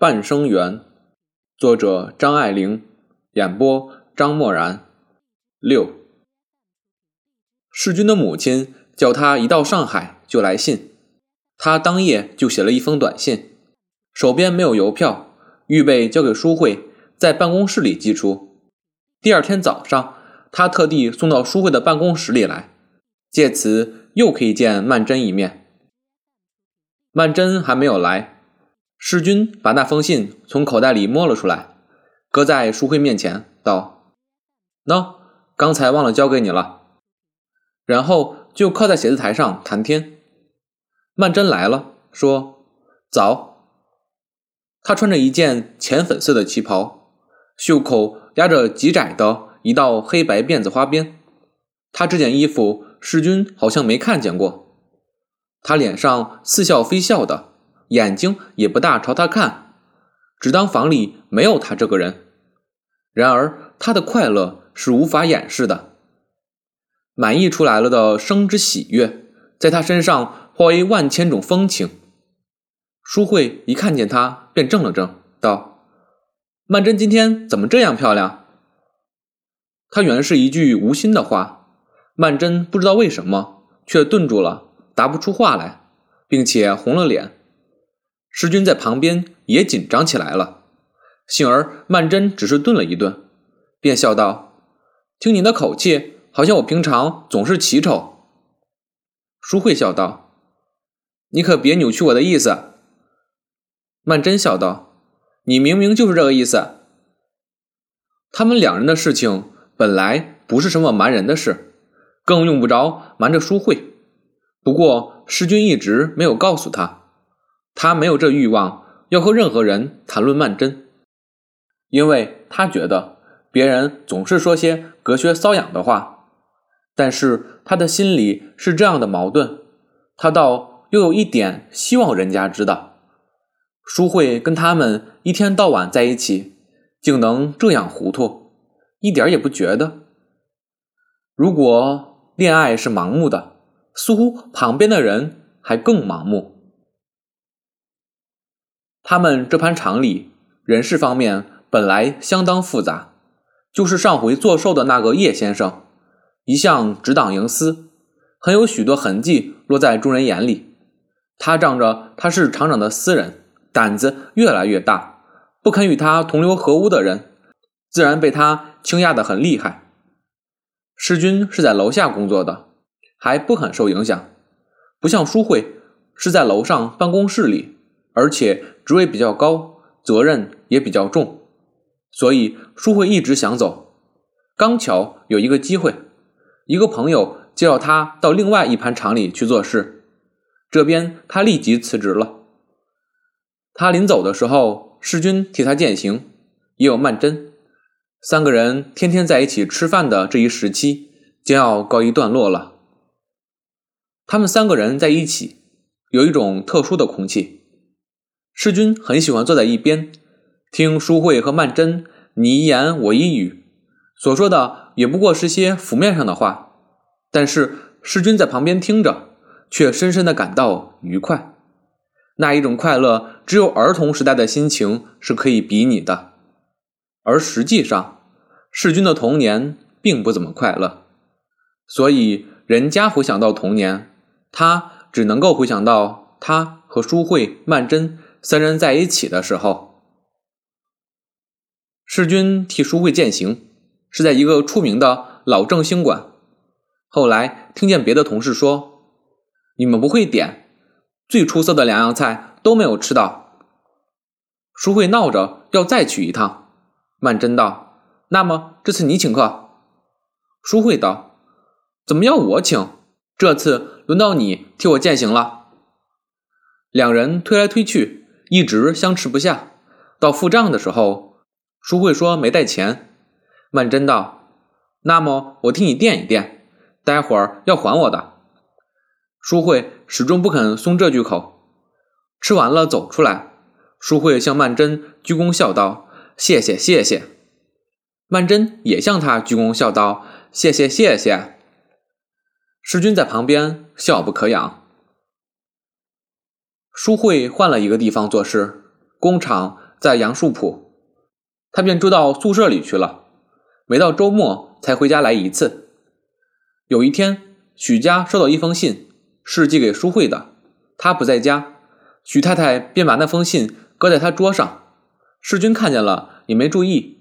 半生缘，作者张爱玲，演播张默然。六，世君的母亲叫他一到上海就来信，他当夜就写了一封短信，手边没有邮票，预备交给淑慧，在办公室里寄出。第二天早上，他特地送到淑慧的办公室里来，借此又可以见曼桢一面。曼桢还没有来。世君把那封信从口袋里摸了出来，搁在淑慧面前，道：“喏，刚才忘了交给你了。”然后就靠在写字台上谈天。曼桢来了，说：“早。”她穿着一件浅粉色的旗袍，袖口压着极窄的一道黑白辫子花边。她这件衣服，世君好像没看见过。她脸上似笑非笑的。眼睛也不大朝他看，只当房里没有他这个人。然而他的快乐是无法掩饰的，满溢出来了的生之喜悦，在他身上化为万千种风情。淑慧一看见他，便怔了怔，道：“曼桢今天怎么这样漂亮？”他原是一句无心的话，曼桢不知道为什么，却顿住了，答不出话来，并且红了脸。师君在旁边也紧张起来了，幸而曼桢只是顿了一顿，便笑道：“听你的口气，好像我平常总是奇丑。”淑慧笑道：“你可别扭曲我的意思。”曼桢笑道：“你明明就是这个意思。”他们两人的事情本来不是什么瞒人的事，更用不着瞒着淑慧。不过师君一直没有告诉他。他没有这欲望要和任何人谈论曼桢，因为他觉得别人总是说些隔靴搔痒的话。但是他的心里是这样的矛盾，他倒又有一点希望人家知道。淑慧跟他们一天到晚在一起，竟能这样糊涂，一点也不觉得。如果恋爱是盲目的，似乎旁边的人还更盲目。他们这盘厂里人事方面本来相当复杂，就是上回做寿的那个叶先生，一向只党营私，很有许多痕迹落在众人眼里。他仗着他是厂长的私人，胆子越来越大，不肯与他同流合污的人，自然被他倾轧得很厉害。世君是在楼下工作的，还不很受影响，不像淑慧是在楼上办公室里。而且职位比较高，责任也比较重，所以淑慧一直想走。刚巧有一个机会，一个朋友介绍他到另外一盘厂里去做事，这边他立即辞职了。他临走的时候，世君替他践行，也有曼桢，三个人天天在一起吃饭的这一时期将要告一段落了。他们三个人在一起，有一种特殊的空气。世君很喜欢坐在一边，听淑慧和曼桢你一言我一语，所说的也不过是些浮面上的话，但是世君在旁边听着，却深深的感到愉快。那一种快乐，只有儿童时代的心情是可以比拟的。而实际上，世君的童年并不怎么快乐，所以人家回想到童年，他只能够回想到他和淑慧、曼桢。三人在一起的时候，世君替淑慧饯行，是在一个出名的老正兴馆。后来听见别的同事说：“你们不会点，最出色的两样菜都没有吃到。”淑慧闹着要再去一趟。曼桢道：“那么这次你请客。”淑慧道：“怎么要我请？这次轮到你替我饯行了。”两人推来推去。一直相持不下，到付账的时候，淑慧说没带钱。曼桢道：“那么我替你垫一垫，待会儿要还我的。”淑慧始终不肯松这句口。吃完了走出来，淑慧向曼桢鞠躬笑道：“谢谢谢谢。”曼桢也向他鞠躬笑道：“谢谢谢谢。”世君在旁边笑不可仰。淑慧换了一个地方做事，工厂在杨树浦，他便住到宿舍里去了。每到周末才回家来一次。有一天，许家收到一封信，是寄给淑慧的，她不在家，许太太便把那封信搁在她桌上。世君看见了，也没注意。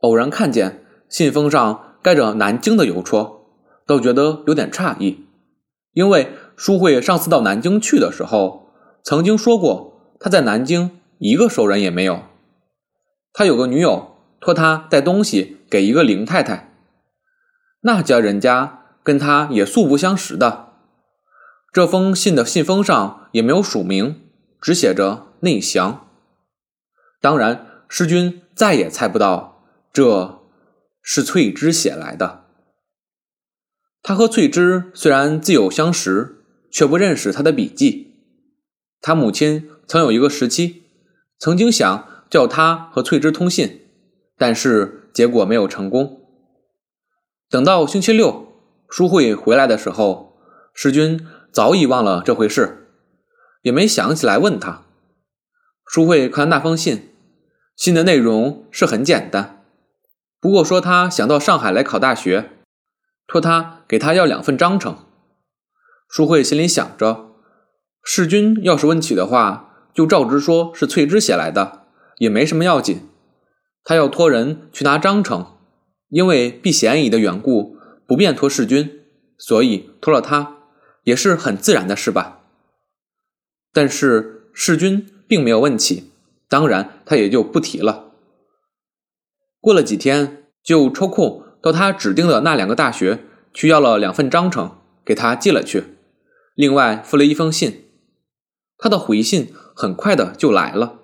偶然看见信封上盖着南京的邮戳，都觉得有点诧异，因为淑慧上次到南京去的时候，曾经说过他在南京一个熟人也没有。他有个女友，托他带东西给一个林太太，那家人家跟他也素不相识的。这封信的信封上也没有署名，只写着内详。当然，师君再也猜不到这是翠芝写来的。他和翠芝虽然自有相识，却不认识他的笔迹。他母亲曾有一个时期，曾经想。叫他和翠芝通信，但是结果没有成功。等到星期六淑慧回来的时候，世君早已忘了这回事，也没想起来问他。淑慧看那封信，信的内容是很简单，不过说他想到上海来考大学，托他给他要两份章程。淑慧心里想着，世君要是问起的话，就照直说是翠芝写来的。也没什么要紧，他要托人去拿章程，因为避嫌疑的缘故，不便托世君，所以托了他，也是很自然的事吧。但是世君并没有问起，当然他也就不提了。过了几天，就抽空到他指定的那两个大学去要了两份章程，给他寄了去，另外附了一封信。他的回信很快的就来了。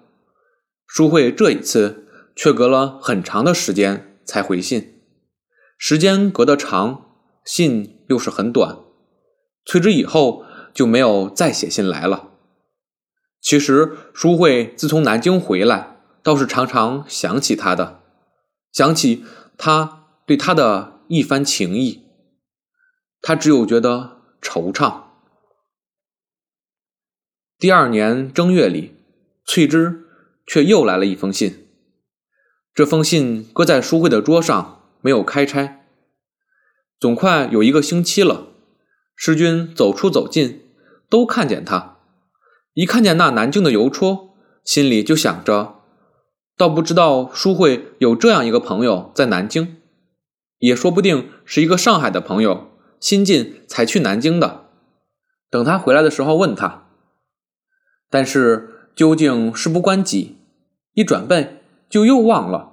淑慧这一次却隔了很长的时间才回信，时间隔得长，信又是很短。崔之以后就没有再写信来了。其实淑慧自从南京回来，倒是常常想起他的，想起他对他的一番情谊，他只有觉得惆怅。第二年正月里，翠芝。却又来了一封信，这封信搁在书柜的桌上，没有开拆。总快有一个星期了，师君走出走进，都看见他。一看见那南京的邮戳，心里就想着，倒不知道书会有这样一个朋友在南京，也说不定是一个上海的朋友，新近才去南京的。等他回来的时候问他，但是究竟事不关己。一转背就又忘了。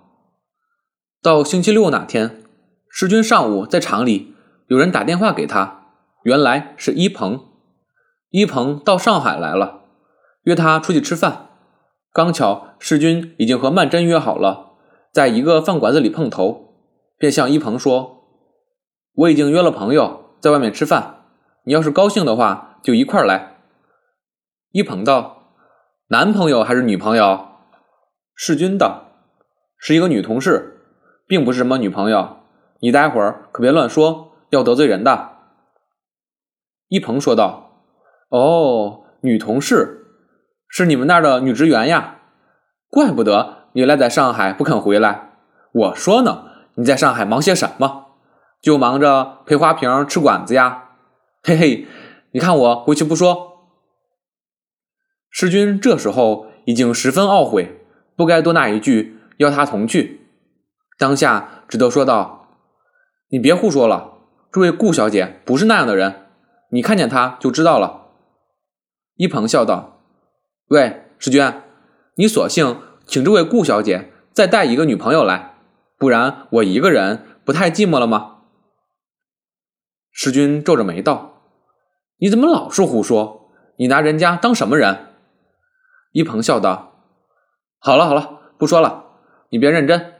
到星期六那天，世军上午在厂里，有人打电话给他，原来是一鹏。一鹏到上海来了，约他出去吃饭。刚巧世君已经和曼桢约好了，在一个饭馆子里碰头，便向一鹏说：“我已经约了朋友在外面吃饭，你要是高兴的话，就一块来。”一鹏道：“男朋友还是女朋友？”世君道：“是一个女同事，并不是什么女朋友。你待会儿可别乱说，要得罪人的。”一鹏说道：“哦，女同事，是你们那儿的女职员呀？怪不得你赖在上海不肯回来。我说呢，你在上海忙些什么？就忙着陪花瓶、吃馆子呀？嘿嘿，你看我回去不说。”世君这时候已经十分懊悔。不该多那一句邀他同去，当下只得说道：“你别胡说了，这位顾小姐不是那样的人，你看见她就知道了。”一鹏笑道：“喂，石娟，你索性请这位顾小姐再带一个女朋友来，不然我一个人不太寂寞了吗？”石君皱着眉道：“你怎么老是胡说？你拿人家当什么人？”一鹏笑道。好了好了，不说了，你别认真。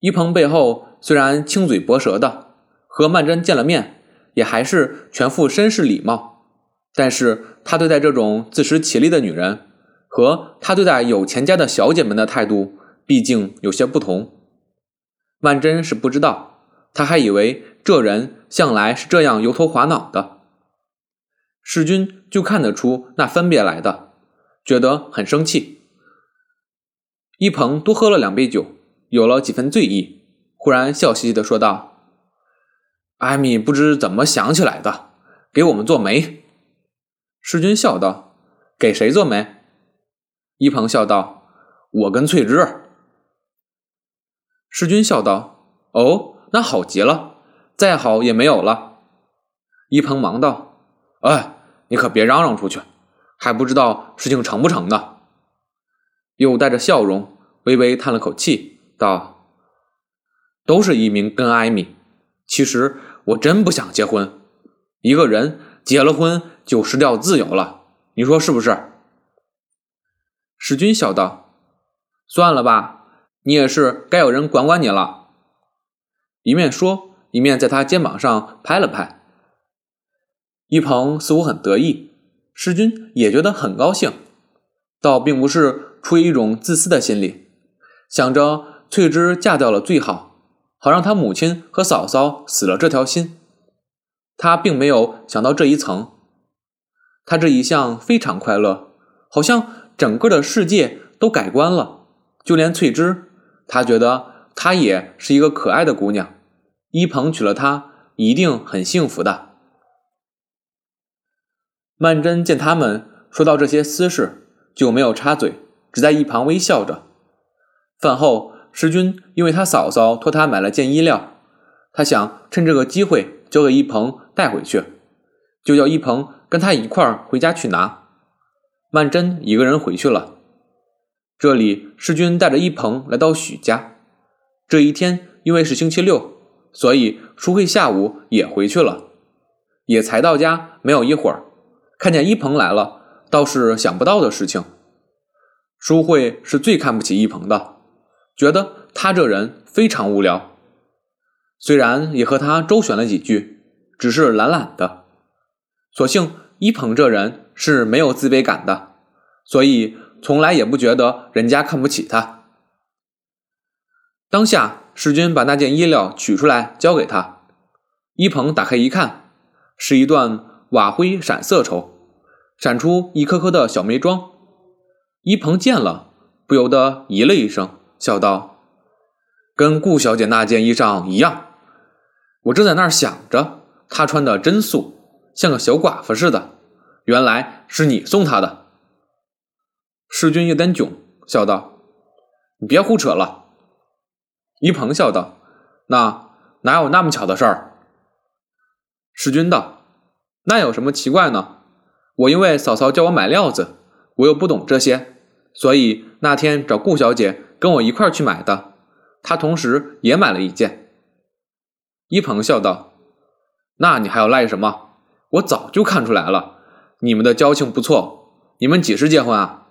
一鹏背后虽然轻嘴薄舌的，和曼桢见了面，也还是全副绅士礼貌。但是他对待这种自食其力的女人，和他对待有钱家的小姐们的态度，毕竟有些不同。曼桢是不知道，他还以为这人向来是这样油头滑脑的。世君就看得出那分别来的。觉得很生气，一鹏多喝了两杯酒，有了几分醉意，忽然笑嘻嘻的说道：“艾米不知怎么想起来的，给我们做媒。”世君笑道：“给谁做媒？”一鹏笑道：“我跟翠芝。”世君笑道：“哦，那好极了，再好也没有了。”一鹏忙道：“哎，你可别嚷嚷出去，还不知道事情成不成呢。”又带着笑容，微微叹了口气，道：“都是一鸣跟艾米。其实我真不想结婚。一个人结了婚就失掉自由了，你说是不是？”史君笑道：“算了吧，你也是该有人管管你了。”一面说，一面在他肩膀上拍了拍。一鹏似乎很得意，世君也觉得很高兴，倒并不是出于一种自私的心理，想着翠芝嫁掉了最好，好让他母亲和嫂嫂死了这条心。他并没有想到这一层，他这一向非常快乐，好像。整个的世界都改观了，就连翠芝，他觉得她也是一个可爱的姑娘。一鹏娶了她，一定很幸福的。曼桢见他们说到这些私事，就没有插嘴，只在一旁微笑着。饭后，石军因为他嫂嫂托他买了件衣料，他想趁这个机会交给一鹏带回去，就叫一鹏跟他一块儿回家去拿。曼桢一个人回去了。这里世军带着一鹏来到许家。这一天因为是星期六，所以淑慧下午也回去了。也才到家没有一会儿，看见一鹏来了，倒是想不到的事情。淑慧是最看不起一鹏的，觉得他这人非常无聊。虽然也和他周旋了几句，只是懒懒的。所幸一鹏这人。是没有自卑感的，所以从来也不觉得人家看不起他。当下，世君把那件衣料取出来交给他，一鹏打开一看，是一段瓦灰闪色绸，闪出一颗颗的小眉桩。一鹏见了，不由得咦了一声，笑道：“跟顾小姐那件衣裳一样。”我正在那儿想着，她穿的真素，像个小寡妇似的。原来是你送他的，世君有点囧，笑道：“你别胡扯了。”一鹏笑道：“那哪有那么巧的事儿？”世君道：“那有什么奇怪呢？我因为嫂嫂叫我买料子，我又不懂这些，所以那天找顾小姐跟我一块去买的。她同时也买了一件。”一鹏笑道：“那你还要赖什么？我早就看出来了。”你们的交情不错，你们几时结婚啊？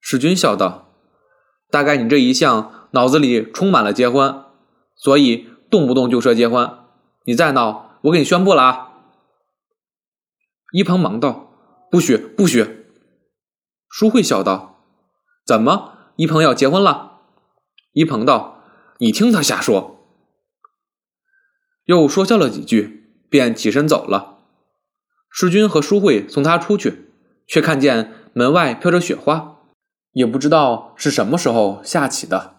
世君笑道：“大概你这一向脑子里充满了结婚，所以动不动就说结婚。你再闹，我给你宣布了啊！”一鹏忙道：“不许，不许！”淑慧笑道：“怎么，一鹏要结婚了？”一鹏道：“你听他瞎说。”又说笑了几句，便起身走了。世君和淑慧送他出去，却看见门外飘着雪花，也不知道是什么时候下起的。